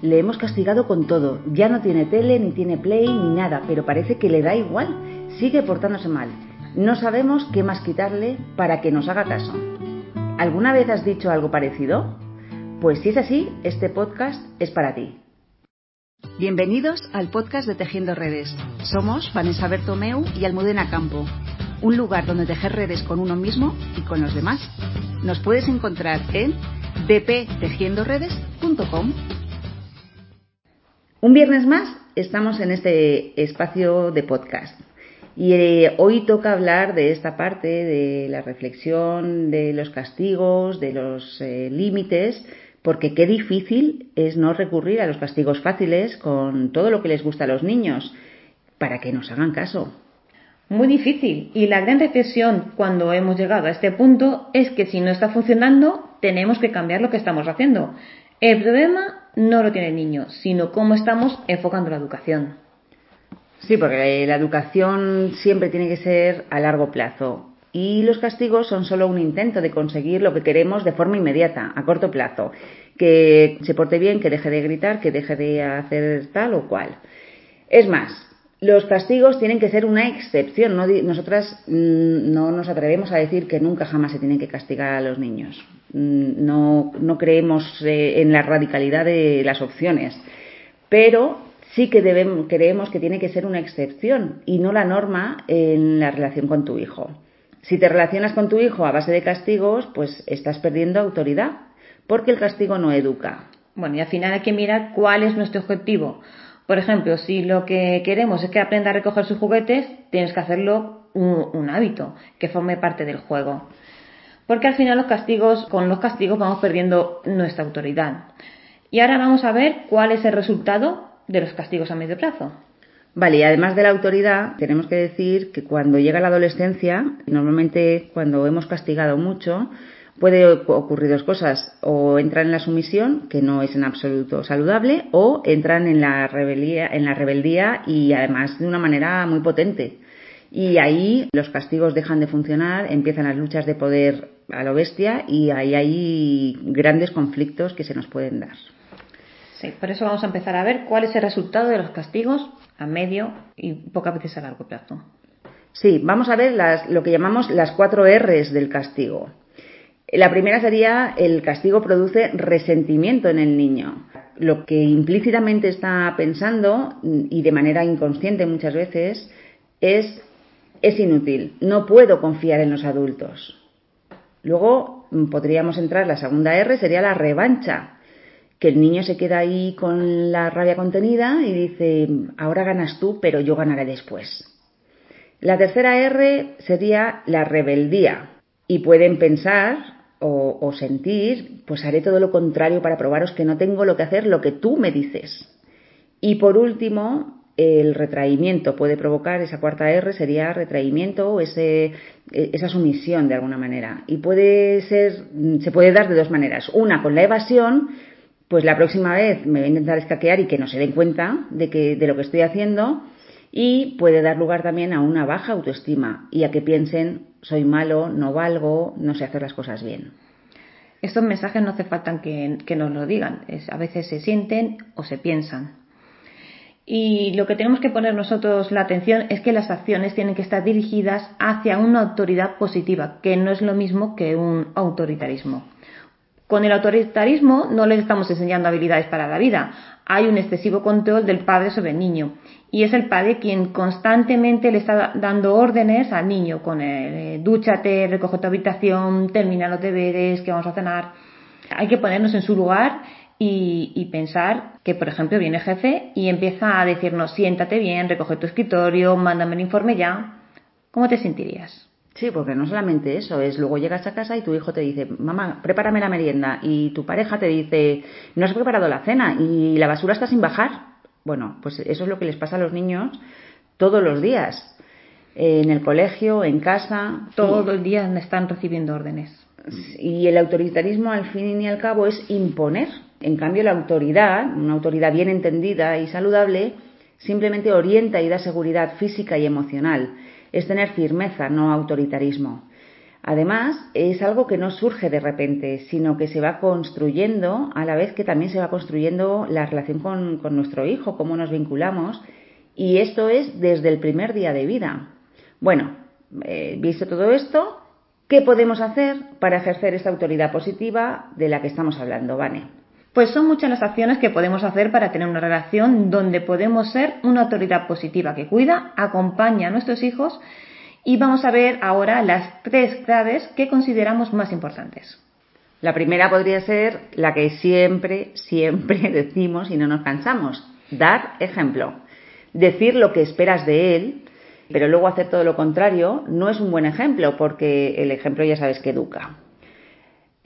Le hemos castigado con todo. Ya no tiene tele, ni tiene play, ni nada, pero parece que le da igual. Sigue portándose mal. No sabemos qué más quitarle para que nos haga caso. ¿Alguna vez has dicho algo parecido? Pues si es así, este podcast es para ti. Bienvenidos al podcast de Tejiendo Redes. Somos Vanessa Bertomeu y Almudena Campo, un lugar donde tejer redes con uno mismo y con los demás. Nos puedes encontrar en dptejiendoredes.com. Un viernes más estamos en este espacio de podcast. Y eh, hoy toca hablar de esta parte de la reflexión, de los castigos, de los eh, límites, porque qué difícil es no recurrir a los castigos fáciles con todo lo que les gusta a los niños, para que nos hagan caso. Muy difícil. Y la gran reflexión cuando hemos llegado a este punto es que si no está funcionando, tenemos que cambiar lo que estamos haciendo. El problema no lo tiene el niño, sino cómo estamos enfocando la educación. Sí, porque la educación siempre tiene que ser a largo plazo. Y los castigos son solo un intento de conseguir lo que queremos de forma inmediata, a corto plazo. Que se porte bien, que deje de gritar, que deje de hacer tal o cual. Es más, los castigos tienen que ser una excepción. nosotras mm, no nos atrevemos a decir que nunca jamás se tienen que castigar a los niños. Mm, no, no creemos eh, en la radicalidad de las opciones. Pero sí que debemos, creemos que tiene que ser una excepción y no la norma en la relación con tu hijo. Si te relacionas con tu hijo a base de castigos, pues estás perdiendo autoridad, porque el castigo no educa. Bueno, y al final hay que mirar cuál es nuestro objetivo. Por ejemplo, si lo que queremos es que aprenda a recoger sus juguetes, tienes que hacerlo un, hábito, que forme parte del juego. Porque al final los castigos, con los castigos vamos perdiendo nuestra autoridad. Y ahora vamos a ver cuál es el resultado de los castigos a medio plazo. Vale, y además de la autoridad, tenemos que decir que cuando llega la adolescencia, normalmente cuando hemos castigado mucho, puede ocurrir dos cosas. O entran en la sumisión, que no es en absoluto saludable, o entran en la rebeldía, en la rebeldía y además de una manera muy potente. Y ahí los castigos dejan de funcionar, empiezan las luchas de poder a lo bestia y ahí hay grandes conflictos que se nos pueden dar. Sí, por eso vamos a empezar a ver cuál es el resultado de los castigos a medio y pocas veces a largo plazo. Sí, vamos a ver las, lo que llamamos las cuatro R's del castigo. La primera sería el castigo produce resentimiento en el niño. Lo que implícitamente está pensando y de manera inconsciente muchas veces es es inútil, no puedo confiar en los adultos. Luego podríamos entrar, la segunda R sería la revancha que el niño se queda ahí con la rabia contenida y dice, ahora ganas tú, pero yo ganaré después. La tercera R sería la rebeldía y pueden pensar o, sentir, pues haré todo lo contrario para probaros que no tengo lo que hacer, lo que tú me dices. Y por último, el retraimiento puede provocar, esa cuarta R sería retraimiento o ese, e, esa sumisión de alguna manera. Y puede ser, se puede dar de dos maneras. Una con la evasión, pues la próxima vez me voy a intentar escaquear y que no se den cuenta de, que, de lo que estoy haciendo y puede dar lugar también a una baja autoestima y a que piensen soy malo, no valgo, no sé hacer las cosas bien. Estos mensajes no hace falta que, que nos lo digan, a veces se sienten o se piensan. Y lo que tenemos que poner nosotros la atención es que las acciones tienen que estar dirigidas hacia una autoridad positiva, que no es lo mismo que un autoritarismo. Con el autoritarismo no les estamos enseñando habilidades para la vida. Hay un excesivo control del padre sobre el niño. Y es el padre quien constantemente le está dando órdenes al niño con el eh, dúchate, recoge tu habitación, termina los deberes, que vamos a cenar. Hay que ponernos en su lugar y, pensar que, por ejemplo, viene el jefe y empieza a decirnos siéntate bien, recoge tu escritorio, mándame el informe ya. ¿Cómo te sentirías? Sí, porque no solamente eso, es luego llegas a casa y tu hijo te dice, mamá, prepárame la merienda, y tu pareja te dice, no has preparado la cena y la basura está sin bajar. Bueno, pues eso es lo que les pasa a los niños todos los días, en el colegio, en casa. Todo el día están recibiendo órdenes. Y el autoritarismo, al fin y al cabo, es imponer. En cambio, la autoridad, una autoridad bien entendida y saludable, simplemente orienta y da seguridad física y emocional es tener firmeza, no autoritarismo. Además, es algo que no surge de repente, sino que se va construyendo a la vez que también se va construyendo la relación con, nuestro hijo, cómo nos vinculamos, y esto es desde el primer día de vida. Bueno, eh, visto todo esto, ¿qué podemos hacer para ejercer esta autoridad positiva de la que estamos hablando, Vane? Pues son muchas las acciones que podemos hacer para tener una relación donde podemos ser una autoridad positiva que cuida, acompaña a nuestros hijos y vamos a ver ahora las tres claves que consideramos más importantes. La primera podría ser la que siempre, siempre decimos y no nos cansamos, dar ejemplo. Decir lo que esperas de él, pero luego hacer todo lo contrario no es un buen ejemplo porque el ejemplo ya sabes que educa.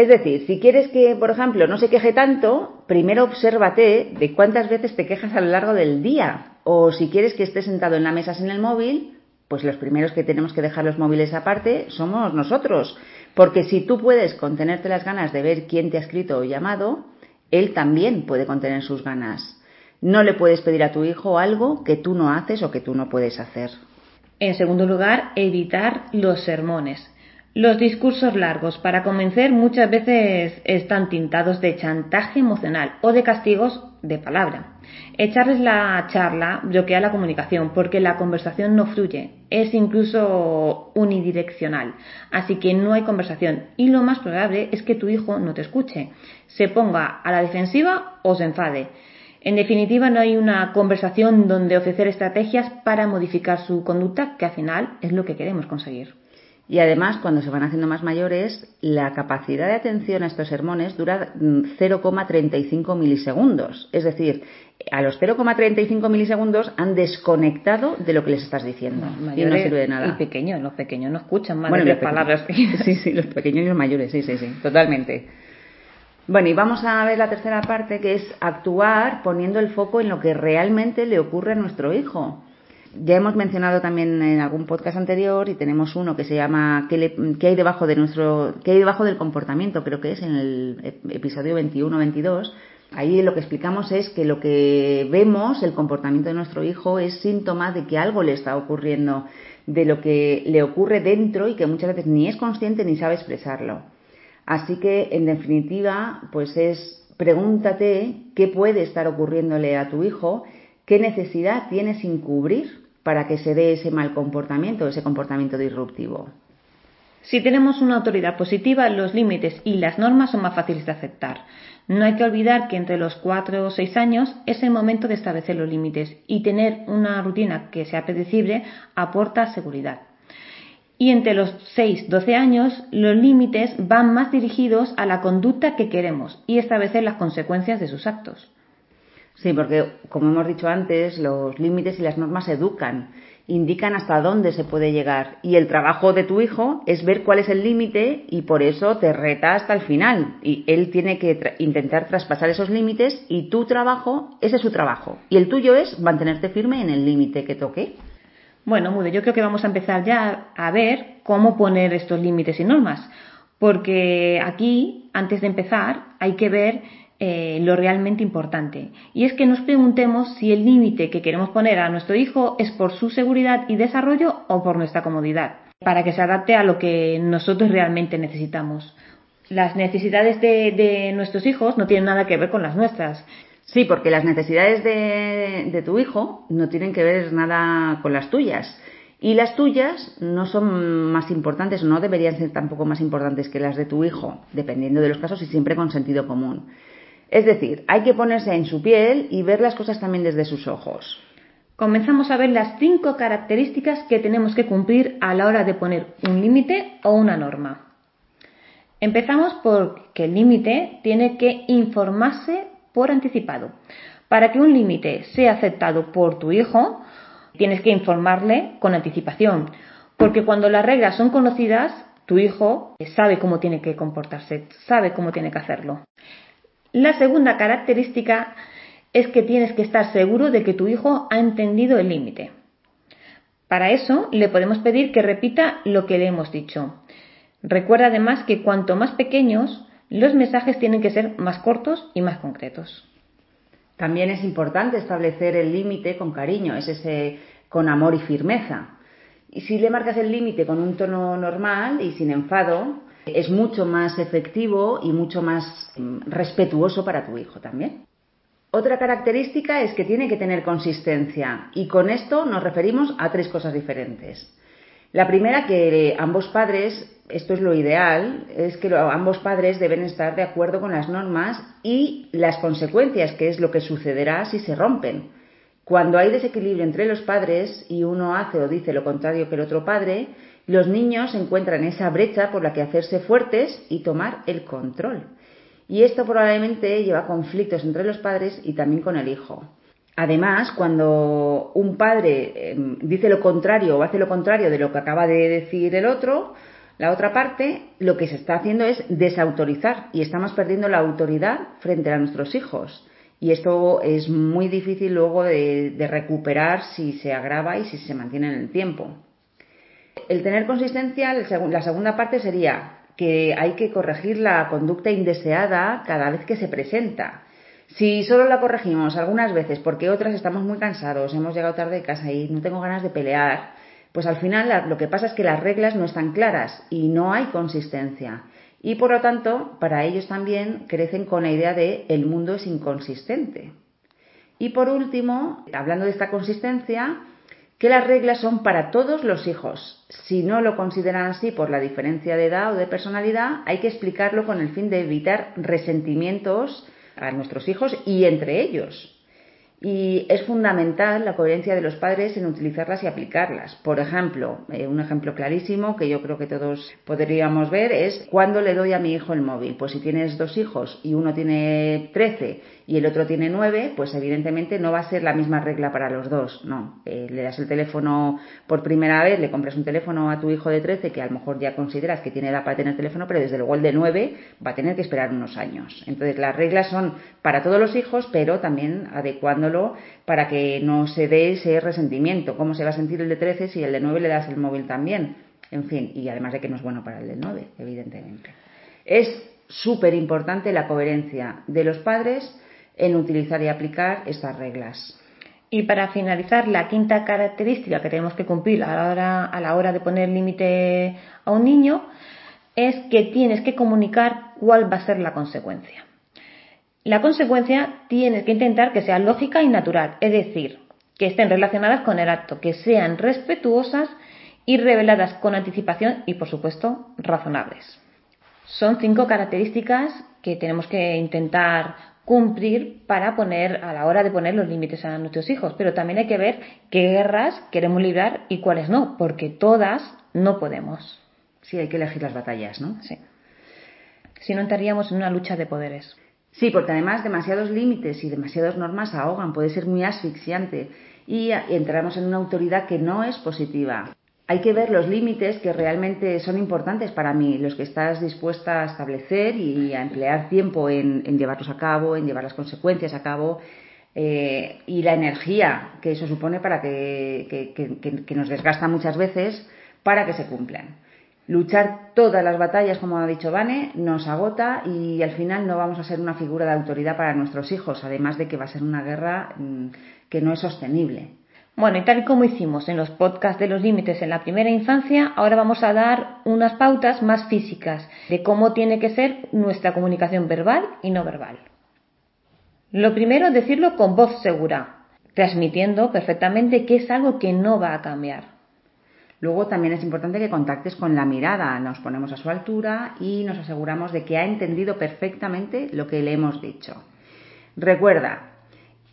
Es decir, si quieres que, por ejemplo, no se queje tanto, primero obsérvate de cuántas veces te quejas a lo largo del día. O si quieres que esté sentado en la mesa sin el móvil, pues los primeros que tenemos que dejar los móviles aparte somos nosotros. Porque si tú puedes contenerte las ganas de ver quién te ha escrito o llamado, él también puede contener sus ganas. No le puedes pedir a tu hijo algo que tú no haces o que tú no puedes hacer. En segundo lugar, evitar los sermones. Los discursos largos para convencer muchas veces están tintados de chantaje emocional o de castigos de palabra. Echarles la charla bloquea la comunicación porque la conversación no fluye, es incluso unidireccional, así que no hay conversación y lo más probable es que tu hijo no te escuche, se ponga a la defensiva o se enfade. En definitiva, no hay una conversación donde ofrecer estrategias para modificar su conducta, que al final es lo que queremos conseguir. Y además, cuando se van haciendo más mayores, la capacidad de atención a estos sermones dura 0,35 mm, milisegundos. Es decir, a los 0,35 milisegundos han desconectado de lo que les estás diciendo. y no sirve de nada. Y pequeños, los pequeños no escuchan más de palabras. Sí, sí, los pequeños y los mayores, sí, sí, sí, totalmente. Bueno, y vamos a ver la tercera parte, que es actuar poniendo el foco en lo que realmente le ocurre a nuestro hijo. Ya hemos mencionado también en algún podcast anterior y tenemos uno que se llama ¿Qué, hay debajo de nuestro qué hay debajo del comportamiento? Creo que es en el episodio 21-22. Ahí lo que explicamos es que lo que vemos, el comportamiento de nuestro hijo, es síntoma de que algo le está ocurriendo, de lo que le ocurre dentro y que muchas veces ni es consciente ni sabe expresarlo. Así que, en definitiva, pues es pregúntate qué puede estar ocurriéndole a tu hijo, qué necesidad tiene sin cubrir para que se dé ese mal comportamiento, ese comportamiento disruptivo. Si tenemos una autoridad positiva, los límites y las normas son más fáciles de aceptar. No hay que olvidar que entre los 4 o 6 años es el momento de establecer los límites y tener una rutina que sea predecible aporta seguridad. Y entre los 6-12 años, los límites van más dirigidos a la conducta que queremos y establecer las consecuencias de sus actos. Sí, porque como hemos dicho antes, los límites y las normas educan, indican hasta dónde se puede llegar. Y el trabajo de tu hijo es ver cuál es el límite y por eso te reta hasta el final. Y él tiene que intentar traspasar esos límites y tu trabajo, ese es su trabajo. Y el tuyo es mantenerte firme en el límite que toque. Bueno, Mude, yo creo que vamos a empezar ya a ver cómo poner estos límites y normas, porque aquí, antes de empezar, hay que ver eh, lo realmente importante. Y es que nos preguntemos si el límite que queremos poner a nuestro hijo es por su seguridad y desarrollo o por nuestra comodidad, para que se adapte a lo que nosotros realmente necesitamos. Las necesidades de, nuestros hijos no tienen nada que ver con las nuestras. Sí, porque las necesidades de, de tu hijo no tienen que ver nada con las tuyas. Y las tuyas no son más importantes, no deberían ser tampoco más importantes que las de tu hijo, dependiendo de los casos y siempre con sentido común. Es decir, hay que ponerse en su piel y ver las cosas también desde sus ojos. Comenzamos a ver las cinco características que tenemos que cumplir a la hora de poner un límite o una norma. Empezamos por que el límite tiene que informarse por anticipado. Para que un límite sea aceptado por tu hijo, tienes que informarle con anticipación, porque cuando las reglas son conocidas, tu hijo sabe cómo tiene que comportarse, sabe cómo tiene que hacerlo. La segunda característica es que tienes que estar seguro de que tu hijo ha entendido el límite. Para eso le podemos pedir que repita lo que le hemos dicho. Recuerda además que cuanto más pequeños, los mensajes tienen que ser más cortos y más concretos. También es importante establecer el límite con cariño, es ese con amor y firmeza. Y si le marcas el límite con un tono normal y sin enfado, es mucho más efectivo y mucho más mm, respetuoso para tu hijo también. Otra característica es que tiene que tener consistencia y con esto nos referimos a tres cosas diferentes. La primera, que ambos padres, esto es lo ideal, es que ambos padres deben estar de acuerdo con las normas y las consecuencias, que es lo que sucederá si se rompen. Cuando hay desequilibrio entre los padres y uno hace o dice lo contrario que el otro padre, los niños encuentran esa brecha por la que hacerse fuertes y tomar el control. Y esto probablemente lleva conflictos entre los padres y también con el hijo. Además, cuando un padre em, dice lo contrario o hace lo contrario de lo que acaba de decir el otro, la otra parte, lo que se está haciendo es desautorizar y estamos perdiendo la autoridad frente a nuestros hijos. Y esto es muy difícil luego de, recuperar si se agrava y si se mantiene en el tiempo. El tener consistencia, la segunda parte sería que hay que corregir la conducta indeseada cada vez que se presenta. Si solo la corregimos algunas veces porque otras estamos muy cansados, hemos llegado tarde de casa y no tengo ganas de pelear, pues al final lo que pasa es que las reglas no están claras y no hay consistencia. Y por lo tanto, para ellos también crecen con la idea de el mundo es inconsistente. Y por último, hablando de esta consistencia, que las reglas son para todos los hijos. Si no lo consideran así por la diferencia de edad o de personalidad, hay que explicarlo con el fin de evitar resentimientos a nuestros hijos y entre ellos. Y es fundamental la coherencia de los padres en utilizarlas y aplicarlas. Por ejemplo, eh, un ejemplo clarísimo que yo creo que todos podríamos ver es cuando le doy a mi hijo el móvil. Pues si tienes dos hijos y uno tiene 13 y el otro tiene 9, pues evidentemente no va a ser la misma regla para los dos. No, eh, le das el teléfono por primera vez, le compras un teléfono a tu hijo de 13 que a lo mejor ya consideras que tiene edad para tener teléfono, pero desde luego el de 9 va a tener que esperar unos años. Entonces las reglas son para todos los hijos, pero también adecuando para que no se dé ese resentimiento. ¿Cómo se va a sentir el de 13 si el de 9 le das el móvil también? En fin, y además de que no es bueno para el de 9, evidentemente. Es súper importante la coherencia de los padres en utilizar y aplicar estas reglas. Y para finalizar, la quinta característica que tenemos que cumplir a la hora, a la hora de poner límite a un niño es que tienes que comunicar cuál va a ser la consecuencia. La consecuencia tienes que intentar que sea lógica y natural, es decir, que estén relacionadas con el acto, que sean respetuosas y reveladas con anticipación y, por supuesto, razonables. Son cinco características que tenemos que intentar cumplir para poner a la hora de poner los límites a nuestros hijos, pero también hay que ver qué guerras queremos librar y cuáles no, porque todas no podemos. Sí, hay que elegir las batallas, ¿no? Sí. Si no entraríamos en una lucha de poderes. Sí, porque además demasiados límites y demasiadas normas ahogan, puede ser muy asfixiante y entramos en una autoridad que no es positiva. Hay que ver los límites que realmente son importantes para mí, los que estás dispuesta a establecer y a emplear tiempo en, llevarlos a cabo, en llevar las consecuencias a cabo eh, y la energía que eso supone para que, que nos desgasta muchas veces para que se cumplan. Luchar todas las batallas, como ha dicho Vane, nos agota y al final no vamos a ser una figura de autoridad para nuestros hijos, además de que va a ser una guerra mm, que no es sostenible. Bueno, y tal y como hicimos en los podcasts de los límites en la primera infancia, ahora vamos a dar unas pautas más físicas de cómo tiene que ser nuestra comunicación verbal y no verbal. Lo primero decirlo con voz segura, transmitiendo perfectamente que es algo que no va a cambiar. Luego también es importante que contactes con la mirada, nos ponemos a su altura y nos aseguramos de que ha entendido perfectamente lo que le hemos dicho. Recuerda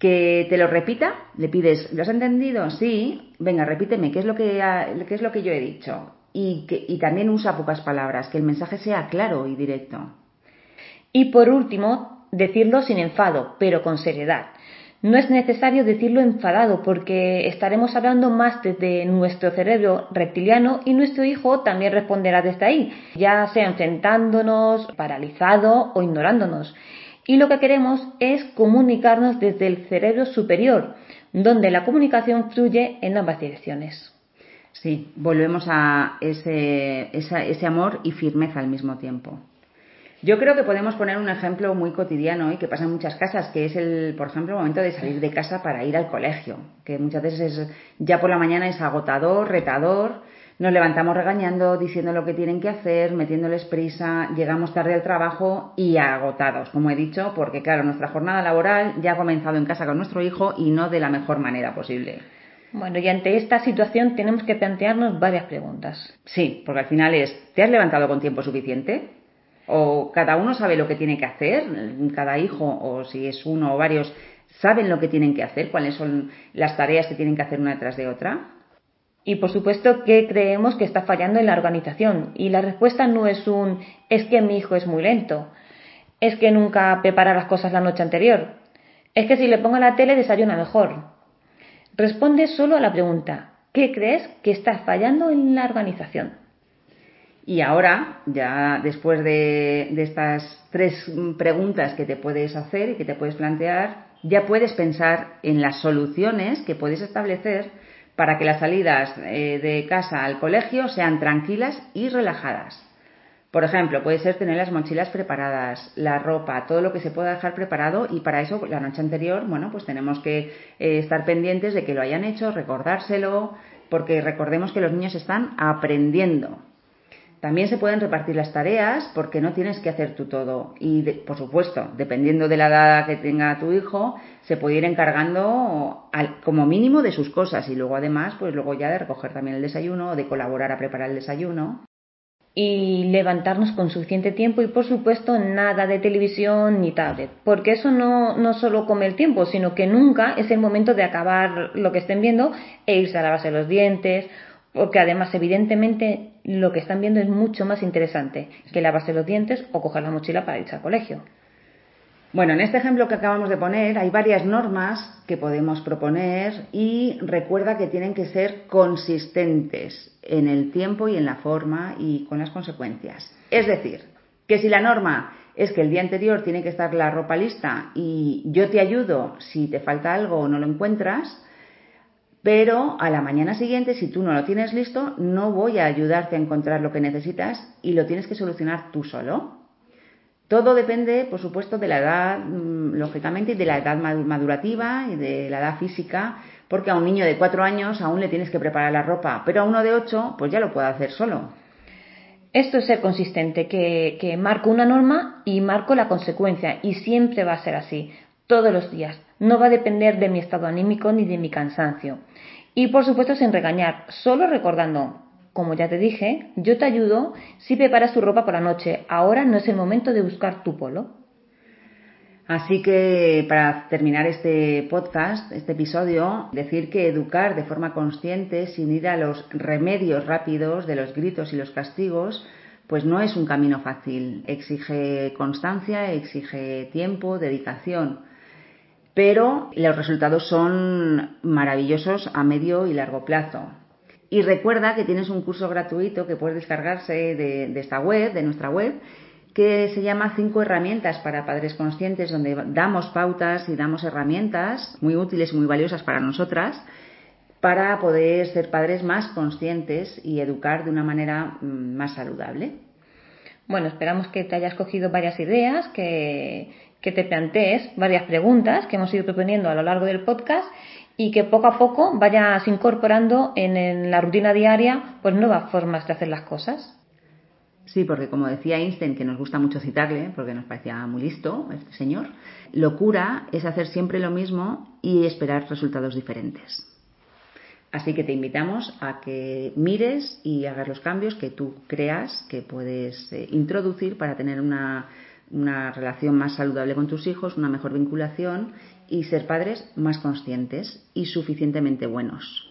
que te lo repita, le pides, ¿lo has entendido? Sí, venga, repíteme, ¿qué es lo que, qué es lo que yo he dicho? Y, que, y también usa pocas palabras, que el mensaje sea claro y directo. Y por último, decirlo sin enfado, pero con seriedad. No es necesario decirlo enfadado porque estaremos hablando más desde nuestro cerebro reptiliano y nuestro hijo también responderá desde ahí, ya sea enfrentándonos, paralizado o ignorándonos. Y lo que queremos es comunicarnos desde el cerebro superior, donde la comunicación fluye en ambas direcciones. Sí, volvemos a ese, ese amor y firmeza al mismo tiempo. Yo creo que podemos poner un ejemplo muy cotidiano y que pasa en muchas casas, que es el, por ejemplo, el momento de salir de casa para ir al colegio, que muchas veces ya por la mañana es agotador, retador, nos levantamos regañando, diciendo lo que tienen que hacer, metiéndoles prisa, llegamos tarde al trabajo y agotados, como he dicho, porque claro, nuestra jornada laboral ya ha comenzado en casa con nuestro hijo y no de la mejor manera posible. Bueno, y ante esta situación tenemos que plantearnos varias preguntas. Sí, porque al final es, ¿te has levantado con tiempo suficiente? ¿O cada uno sabe lo que tiene que hacer? Cada hijo, o si es uno o varios, saben lo que tienen que hacer, cuáles son las tareas que tienen que hacer una detrás de otra. Y por supuesto que creemos que está fallando en la organización. Y la respuesta no es un es que mi hijo es muy lento. Es que nunca prepara las cosas la noche anterior. Es que si le pongo la tele desayuna mejor. Responde solo a la pregunta ¿qué crees que está fallando en la organización? Y ahora, ya después de, de estas tres preguntas que te puedes hacer y que te puedes plantear, ya puedes pensar en las soluciones que puedes establecer para que las salidas eh, de casa al colegio sean tranquilas y relajadas. Por ejemplo, puede ser tener las mochilas preparadas, la ropa, todo lo que se pueda dejar preparado y para eso la noche anterior, bueno, pues tenemos que eh, estar pendientes de que lo hayan hecho, recordárselo, porque recordemos que los niños están aprendiendo. También se pueden repartir las tareas porque no tienes que hacer tú todo. Y, por supuesto, dependiendo de la edad que tenga tu hijo, se puede ir encargando como mínimo de sus cosas y luego además, pues luego ya de recoger también el desayuno o de colaborar a preparar el desayuno. Y levantarnos con suficiente tiempo y por supuesto nada de televisión ni tablet, porque eso no, no solo come el tiempo, sino que nunca es el momento de acabar lo que estén viendo e irse a lavarse los dientes porque además evidentemente lo que están viendo es mucho más interesante que lavarse los dientes o coger la mochila para irse al colegio. Bueno, en este ejemplo que acabamos de poner hay varias normas que podemos proponer y recuerda que tienen que ser consistentes en el tiempo y en la forma y con las consecuencias. Es decir, que si la norma es que el día anterior tiene que estar la ropa lista y yo te ayudo si te falta algo o no lo encuentras, pero a la mañana siguiente, si tú no lo tienes listo, no voy a ayudarte a encontrar lo que necesitas y lo tienes que solucionar tú solo. Todo depende, por supuesto, de la edad, mm, lógicamente, y de la edad madurativa y de la edad física, porque a un niño de cuatro años aún le tienes que preparar la ropa, pero a uno de ocho, pues ya lo puede hacer solo. Esto es ser consistente, que, que marco una norma y marco la consecuencia, y siempre va a ser así, todos los días. No va a depender de mi estado anímico ni de mi cansancio. Y por supuesto sin regañar, solo recordando, como ya te dije, yo te ayudo si preparas tu ropa por la noche. Ahora no es el momento de buscar tu polo. Así que para terminar este podcast, este episodio, decir que educar de forma consciente, sin ir a los remedios rápidos de los gritos y los castigos, pues no es un camino fácil. Exige constancia, exige tiempo, dedicación pero los resultados son maravillosos a medio y largo plazo. Y recuerda que tienes un curso gratuito que puedes descargarse de, esta web, de nuestra web, que se llama Cinco herramientas para padres conscientes, donde damos pautas y damos herramientas muy útiles y muy valiosas para nosotras para poder ser padres más conscientes y educar de una manera mm, más saludable. Bueno, esperamos que te hayas cogido varias ideas, que, que te plantees varias preguntas que hemos ido proponiendo a lo largo del podcast y que poco a poco vayas incorporando en, la rutina diaria pues nuevas formas de hacer las cosas. Sí, porque como decía Einstein, que nos gusta mucho citarle, porque nos parecía muy listo este señor, locura es hacer siempre lo mismo y esperar resultados diferentes. Así que te invitamos a que mires y hagas los cambios que tú creas que puedes eh, introducir para tener una una relación más saludable con tus hijos, una mejor vinculación y ser padres más conscientes y suficientemente buenos.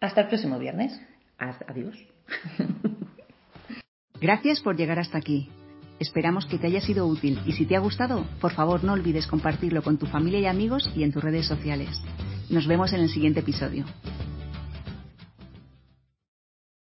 Hasta el próximo viernes. Adiós. Gracias por llegar hasta aquí. Esperamos que te haya sido útil y si te ha gustado, por favor no olvides compartirlo con tu familia y amigos y en tus redes sociales. Nos vemos en el siguiente episodio.